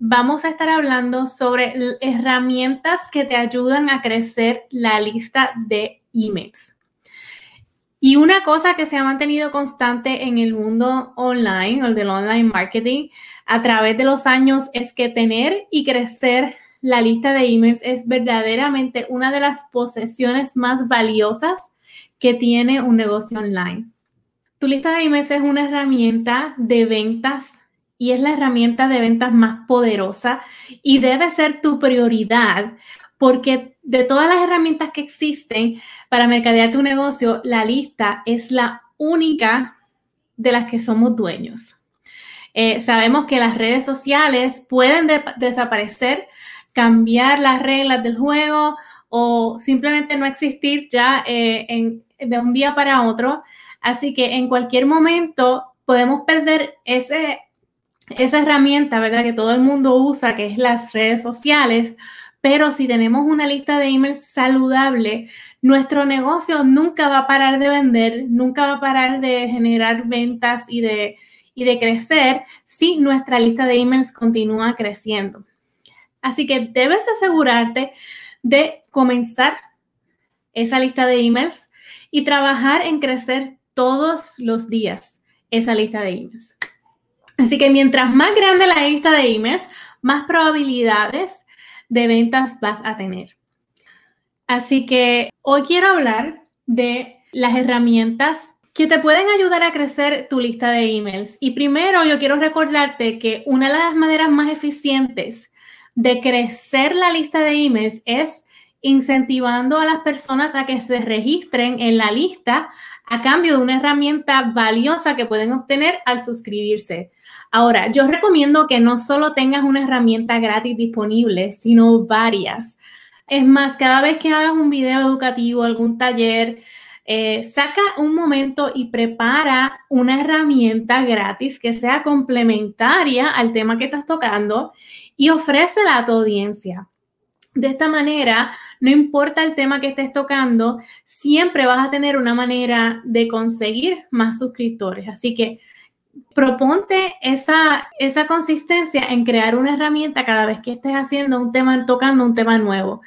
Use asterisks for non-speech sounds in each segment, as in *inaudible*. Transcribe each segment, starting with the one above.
vamos a estar hablando sobre herramientas que te ayudan a crecer la lista de emails. Y una cosa que se ha mantenido constante en el mundo online o del online marketing a través de los años es que tener y crecer la lista de emails es verdaderamente una de las posesiones más valiosas que tiene un negocio online. Tu lista de emails es una herramienta de ventas y es la herramienta de ventas más poderosa y debe ser tu prioridad porque de todas las herramientas que existen para mercadear tu negocio, la lista es la única de las que somos dueños. Eh, sabemos que las redes sociales pueden desaparecer, cambiar las reglas del juego o simplemente no existir ya eh, de un día para otro. Así que en cualquier momento podemos perder ese esa herramienta, ¿verdad? Que todo el mundo usa, que es las redes sociales, pero si tenemos una lista de emails saludable, nuestro negocio nunca va a parar de vender, nunca va a parar de generar ventas y de, y de crecer si nuestra lista de emails continúa creciendo. Así que debes asegurarte de comenzar esa lista de emails y trabajar en crecer todos los días esa lista de emails. Así que mientras más grande la lista de emails, más probabilidades de ventas vas a tener. Así que hoy quiero hablar de las herramientas que te pueden ayudar a crecer tu lista de emails. Y primero yo quiero recordarte que una de las maneras más eficientes de crecer la lista de emails es incentivando a las personas a que se registren en la lista a cambio de una herramienta valiosa que pueden obtener al suscribirse. Ahora, yo recomiendo que no solo tengas una herramienta gratis disponible, sino varias. Es más, cada vez que hagas un video educativo, algún taller, eh, saca un momento y prepara una herramienta gratis que sea complementaria al tema que estás tocando y ofrécela a tu audiencia. De esta manera, no importa el tema que estés tocando, siempre vas a tener una manera de conseguir más suscriptores. Así que proponte esa, esa consistencia en crear una herramienta cada vez que estés haciendo un tema, tocando un tema nuevo.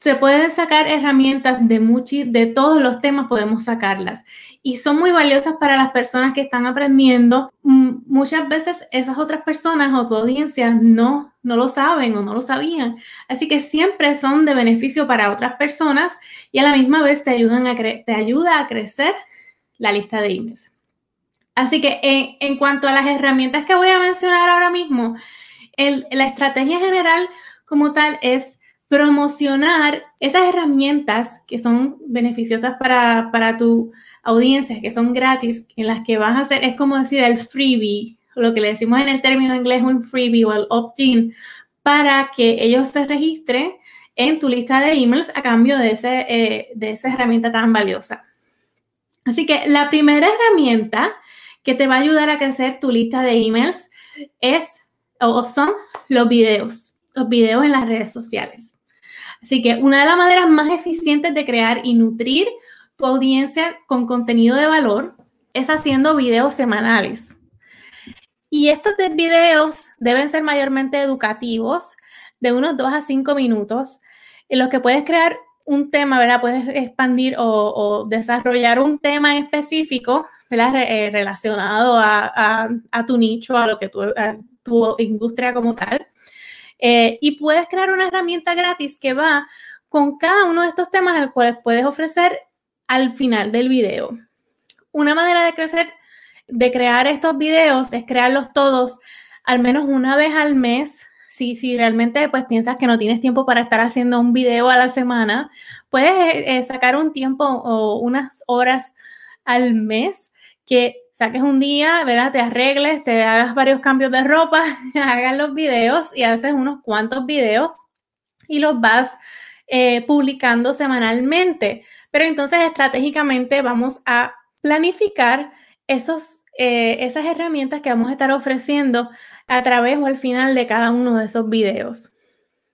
Se pueden sacar herramientas de, de todos los temas, podemos sacarlas. Y son muy valiosas para las personas que están aprendiendo. Muchas veces esas otras personas o tu audiencia no, no lo saben o no lo sabían. Así que siempre son de beneficio para otras personas y a la misma vez te, ayudan a te ayuda a crecer la lista de emails. Así que en, cuanto a las herramientas que voy a mencionar ahora mismo, la estrategia general como tal es promocionar esas herramientas que son beneficiosas para, para tu audiencia, que son gratis, en las que vas a hacer, es como decir el freebie, lo que le decimos en el término inglés un freebie o el opt-in, para que ellos se registren en tu lista de emails a cambio de, ese, eh, de esa herramienta tan valiosa. Así que la primera herramienta que te va a ayudar a crecer tu lista de emails es o son los videos, los videos en las redes sociales. Así que una de las maneras más eficientes de crear y nutrir tu audiencia con contenido de valor es haciendo videos semanales. Y estos videos deben ser mayormente educativos, de unos 2 a 5 minutos, en los que puedes crear un tema, ¿verdad? Puedes expandir o, desarrollar un tema específico eh, relacionado a, tu nicho, a lo que tu, tu industria como tal. Eh, y puedes crear una herramienta gratis que va con cada uno de estos temas, el cual puedes ofrecer al final del video. Una manera de crecer, de crear estos videos es crearlos todos al menos una vez al mes. Si, si realmente pues piensas que no tienes tiempo para estar haciendo un video a la semana, puedes eh, sacar un tiempo o unas horas al mes que saques un día, ¿verdad? Te arregles, te hagas varios cambios de ropa, *laughs* hagas los videos y haces unos cuantos videos y los vas eh, publicando semanalmente. Pero entonces estratégicamente vamos a planificar esos, eh, esas herramientas que vamos a estar ofreciendo a través o al final de cada uno de esos videos.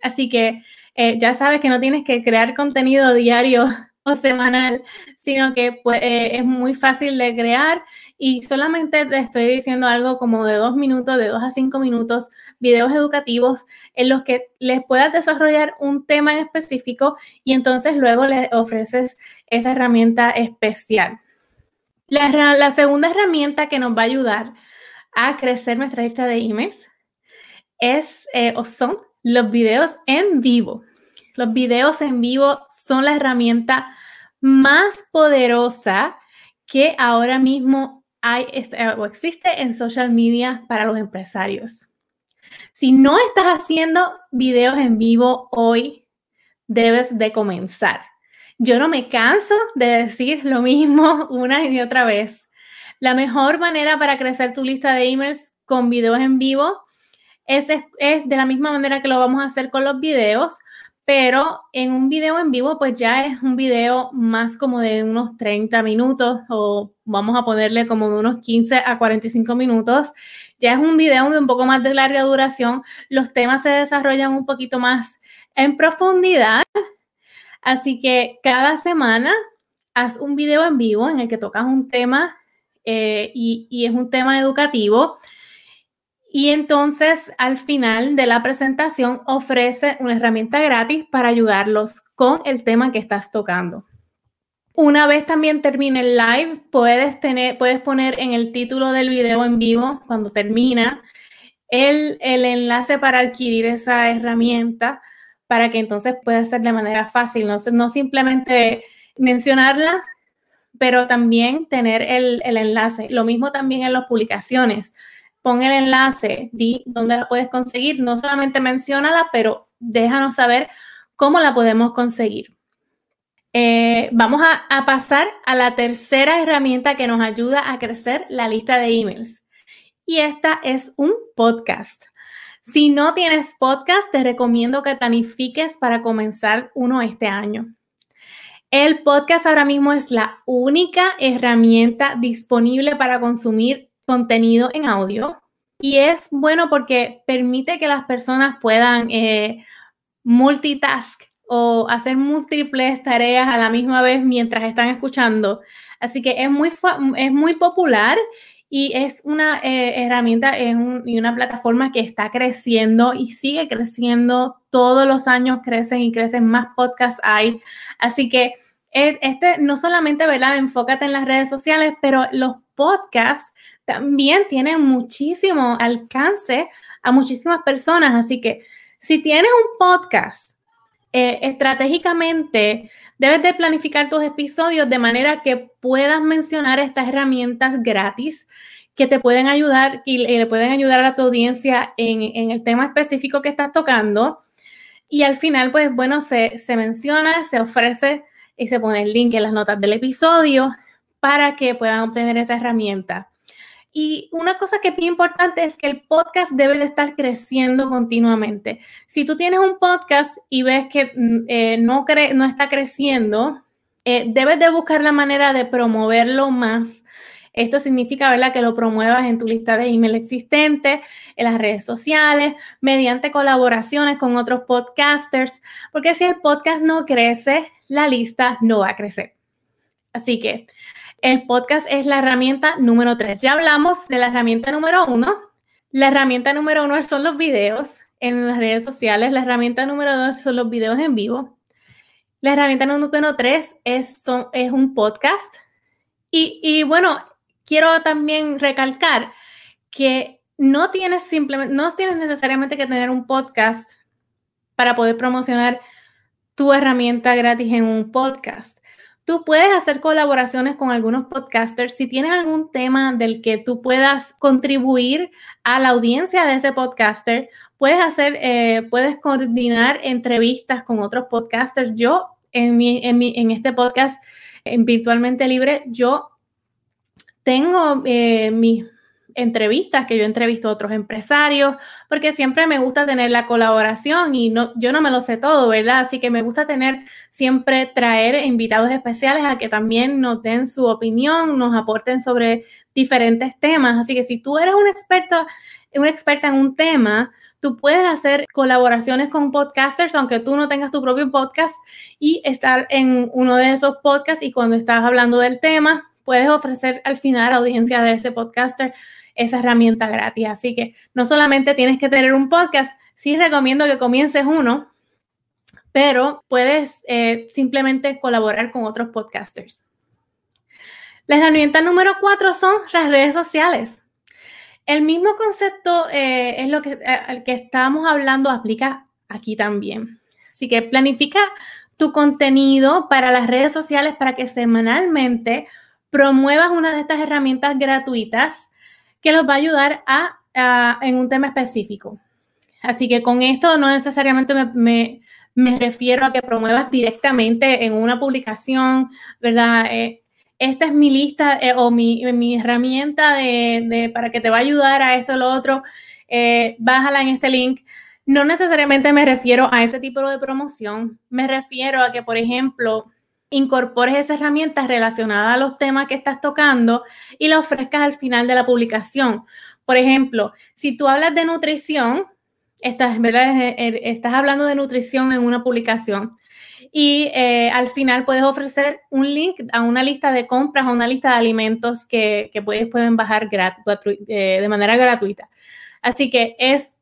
Así que eh, ya sabes que no tienes que crear contenido diario *laughs* o semanal, sino que pues, es muy fácil de crear y solamente te estoy diciendo algo como de dos minutos, de dos a cinco minutos, videos educativos en los que les puedas desarrollar un tema en específico y entonces luego les ofreces esa herramienta especial. La, segunda herramienta que nos va a ayudar a crecer nuestra lista de emails es eh, o son los videos en vivo. Los videos en vivo son la herramienta más poderosa que ahora mismo hay eh, o existe en social media para los empresarios. Si no estás haciendo videos en vivo hoy, debes de comenzar. Yo no me canso de decir lo mismo *laughs* una y otra vez. La mejor manera para crecer tu lista de emails con videos en vivo es, es, de la misma manera que lo vamos a hacer con los videos, pero en un video en vivo, pues ya es un video más como de unos 30 minutos o vamos a ponerle como de unos 15 a 45 minutos. Ya es un video de un poco más de larga duración. Los temas se desarrollan un poquito más en profundidad. Así que cada semana haz un video en vivo en el que tocas un tema eh, y, y es un tema educativo y entonces al final de la presentación ofrece una herramienta gratis para ayudarlos con el tema que estás tocando. Una vez también termine el live, puedes, tener, puedes poner en el título del video en vivo, cuando termina, el, el enlace para adquirir esa herramienta para que entonces pueda ser de manera fácil, no, no simplemente mencionarla, pero también tener el, el enlace. Lo mismo también en las publicaciones pon el enlace, di dónde la puedes conseguir, no solamente menciónala, pero déjanos saber cómo la podemos conseguir. Eh, vamos a, a, pasar a la tercera herramienta que nos ayuda a crecer la lista de emails. Y esta es un podcast. Si no tienes podcast, te recomiendo que planifiques para comenzar uno este año. El podcast ahora mismo es la única herramienta disponible para consumir contenido en audio y es bueno porque permite que las personas puedan eh, multitask o hacer múltiples tareas a la misma vez mientras están escuchando. Así que es muy, es muy popular y es una eh, herramienta y una plataforma que está creciendo y sigue creciendo. Todos los años crecen y crecen más podcasts hay. Así que eh, este no solamente, ¿verdad? Enfócate en las redes sociales, pero los podcasts también tienen muchísimo alcance a muchísimas personas. Así que si tienes un podcast, eh, estratégicamente debes de planificar tus episodios de manera que puedas mencionar estas herramientas gratis que te pueden ayudar y, le pueden ayudar a tu audiencia en, el tema específico que estás tocando. Y al final, pues bueno, se, se menciona, se ofrece y se pone el link en las notas del episodio para que puedan obtener esa herramienta. Y una cosa que es bien importante es que el podcast debe de estar creciendo continuamente. Si tú tienes un podcast y ves que mm, eh, no, no está creciendo, eh, debes de buscar la manera de promoverlo más. Esto significa, ¿verdad?, que lo promuevas en tu lista de email existente, en las redes sociales, mediante colaboraciones con otros podcasters, porque si el podcast no crece, la lista no va a crecer. Así que el podcast es la herramienta número tres. Ya hablamos de la herramienta número uno. La herramienta número uno son los videos en las redes sociales. La herramienta número dos son los videos en vivo. La herramienta número tres es, un podcast. Y, y bueno, quiero también recalcar que no tienes simplemente, no tienes necesariamente que tener un podcast para poder promocionar tu herramienta gratis en un podcast. Tú puedes hacer colaboraciones con algunos podcasters. Si tienes algún tema del que tú puedas contribuir a la audiencia de ese podcaster, puedes hacer, eh, puedes coordinar entrevistas con otros podcasters. Yo, en, mi, en, mi, en este podcast, en Virtualmente Libre, yo tengo eh, mis entrevistas, que yo entrevisto a otros empresarios, porque siempre me gusta tener la colaboración y no, yo no me lo sé todo, ¿verdad? Así que me gusta tener siempre traer invitados especiales a que también nos den su opinión, nos aporten sobre diferentes temas. Así que si tú eres un experto, una experta en un tema, tú puedes hacer colaboraciones con podcasters, aunque tú no tengas tu propio podcast, y estar en uno de esos podcasts y cuando estás hablando del tema, puedes ofrecer al final a la audiencia de ese podcaster esa herramienta gratis. Así que no solamente tienes que tener un podcast, sí recomiendo que comiences uno, pero puedes eh, simplemente colaborar con otros podcasters. La herramienta número cuatro son las redes sociales. El mismo concepto eh, es lo que, al que estábamos hablando, aplica aquí también. Así que planifica tu contenido para las redes sociales para que semanalmente promuevas una de estas herramientas gratuitas que los va a ayudar a, en un tema específico. Así que con esto no necesariamente me, refiero a que promuevas directamente en una publicación, ¿verdad? Eh, esta es mi lista eh, o mi, herramienta de, para que te va a ayudar a esto o lo otro. Eh, bájala en este link. No necesariamente me refiero a ese tipo de promoción. Me refiero a que, por ejemplo, incorpores esas herramientas relacionadas a los temas que estás tocando y la ofrezcas al final de la publicación. Por ejemplo, si tú hablas de nutrición, estás, eh, eh, hablando de nutrición en una publicación y eh, al final puedes ofrecer un link a una lista de compras, a una lista de alimentos que, que puedes, pueden bajar de manera gratuita. Así que es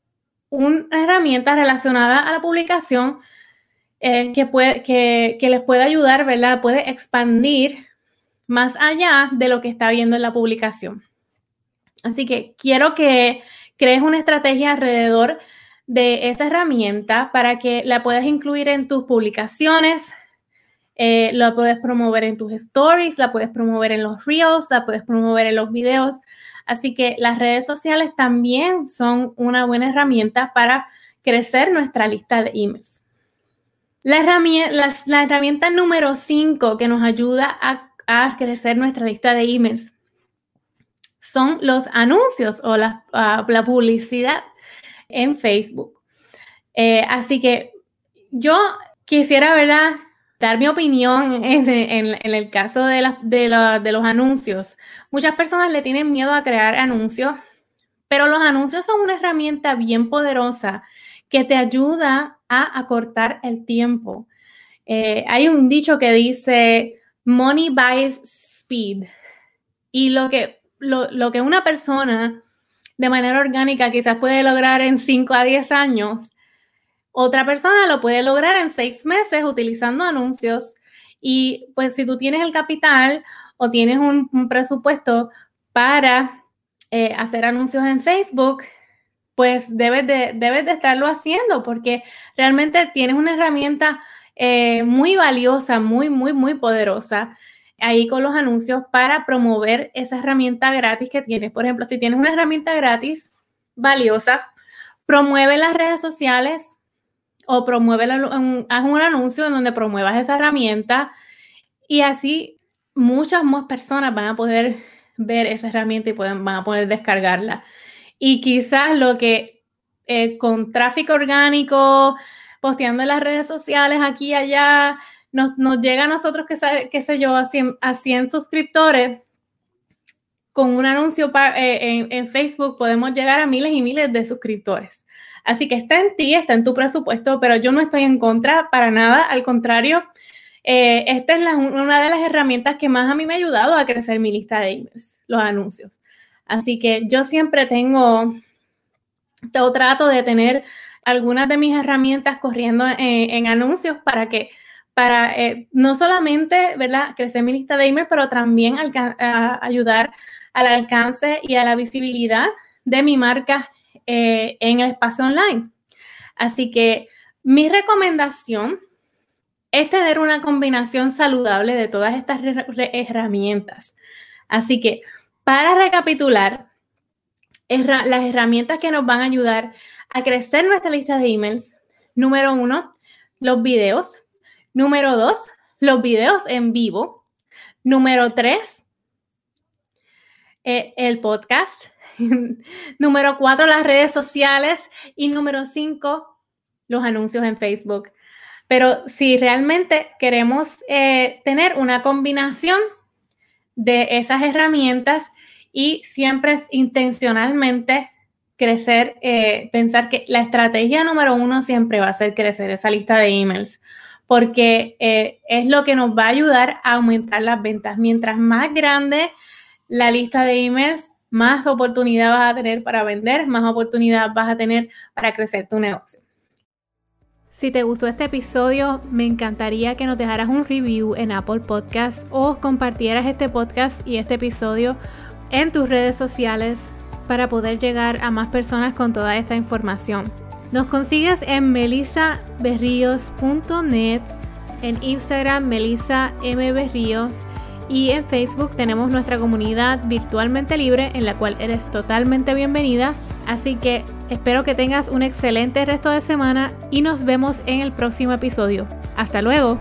una herramienta relacionada a la publicación eh, que, les puede ayudar, ¿verdad? Puede expandir más allá de lo que está viendo en la publicación. Así que quiero que crees una estrategia alrededor de esa herramienta para que la puedas incluir en tus publicaciones, eh, la puedes promover en tus stories, la puedes promover en los reels, la puedes promover en los videos. Así que las redes sociales también son una buena herramienta para crecer nuestra lista de emails. La herramienta, número 5 que nos ayuda a, crecer nuestra lista de emails son los anuncios o la, publicidad en Facebook. Eh, así que yo quisiera, ¿verdad? Dar mi opinión *laughs* en, el caso de, de los anuncios. Muchas personas le tienen miedo a crear anuncios, pero los anuncios son una herramienta bien poderosa que te ayuda a acortar el tiempo. Eh, hay un dicho que dice, money buys speed. Y lo que, lo, que una persona de manera orgánica quizás puede lograr en 5 a 10 años, otra persona lo puede lograr en 6 meses utilizando anuncios. Y pues si tú tienes el capital o tienes un, presupuesto para eh, hacer anuncios en Facebook, pues debes de, debes de estarlo haciendo porque realmente tienes una herramienta eh, muy valiosa, muy, muy, muy poderosa ahí con los anuncios para promover esa herramienta gratis que tienes. Por ejemplo, si tienes una herramienta gratis valiosa, promueve las redes sociales o promueve, haz un anuncio en donde promuevas esa herramienta y así muchas más personas van a poder ver esa herramienta y pueden, van a poder descargarla. Y quizás lo que eh, con tráfico orgánico, posteando en las redes sociales aquí y allá, nos, llega a nosotros, que qué sé yo, a 100, suscriptores, con un anuncio eh, en, Facebook podemos llegar a miles y miles de suscriptores. Así que está en ti, está en tu presupuesto, pero yo no estoy en contra para nada, al contrario, eh, esta es una de las herramientas que más a mí me ha ayudado a crecer mi lista de emails, los anuncios. Así que yo siempre tengo, o trato de tener algunas de mis herramientas corriendo en, anuncios para que, para eh, no solamente, ¿verdad?, crecer mi lista de email, pero también ayudar al alcance y a la visibilidad de mi marca eh, en el espacio online. Así que mi recomendación es tener una combinación saludable de todas estas herramientas. Así que para recapitular, las herramientas que nos van a ayudar a crecer nuestra lista de emails. Número uno, los videos. Número dos, los videos en vivo. Número tres, eh, el podcast. *laughs* número cuatro, las redes sociales. Y número cinco, los anuncios en Facebook. Pero si realmente queremos eh, tener una combinación de esas herramientas y siempre intencionalmente crecer, eh, pensar que la estrategia número uno siempre va a ser crecer esa lista de emails, porque eh, es lo que nos va a ayudar a aumentar las ventas. Mientras más grande la lista de emails, más oportunidad vas a tener para vender, más oportunidad vas a tener para crecer tu negocio. Si te gustó este episodio, me encantaría que nos dejaras un review en Apple Podcasts o compartieras este podcast y este episodio en tus redes sociales para poder llegar a más personas con toda esta información. Nos consigues en melisaberrios.net, en Instagram Melisa M. Berríos y en Facebook tenemos nuestra comunidad virtualmente libre en la cual eres totalmente bienvenida. Así que espero que tengas un excelente resto de semana y nos vemos en el próximo episodio. Hasta luego.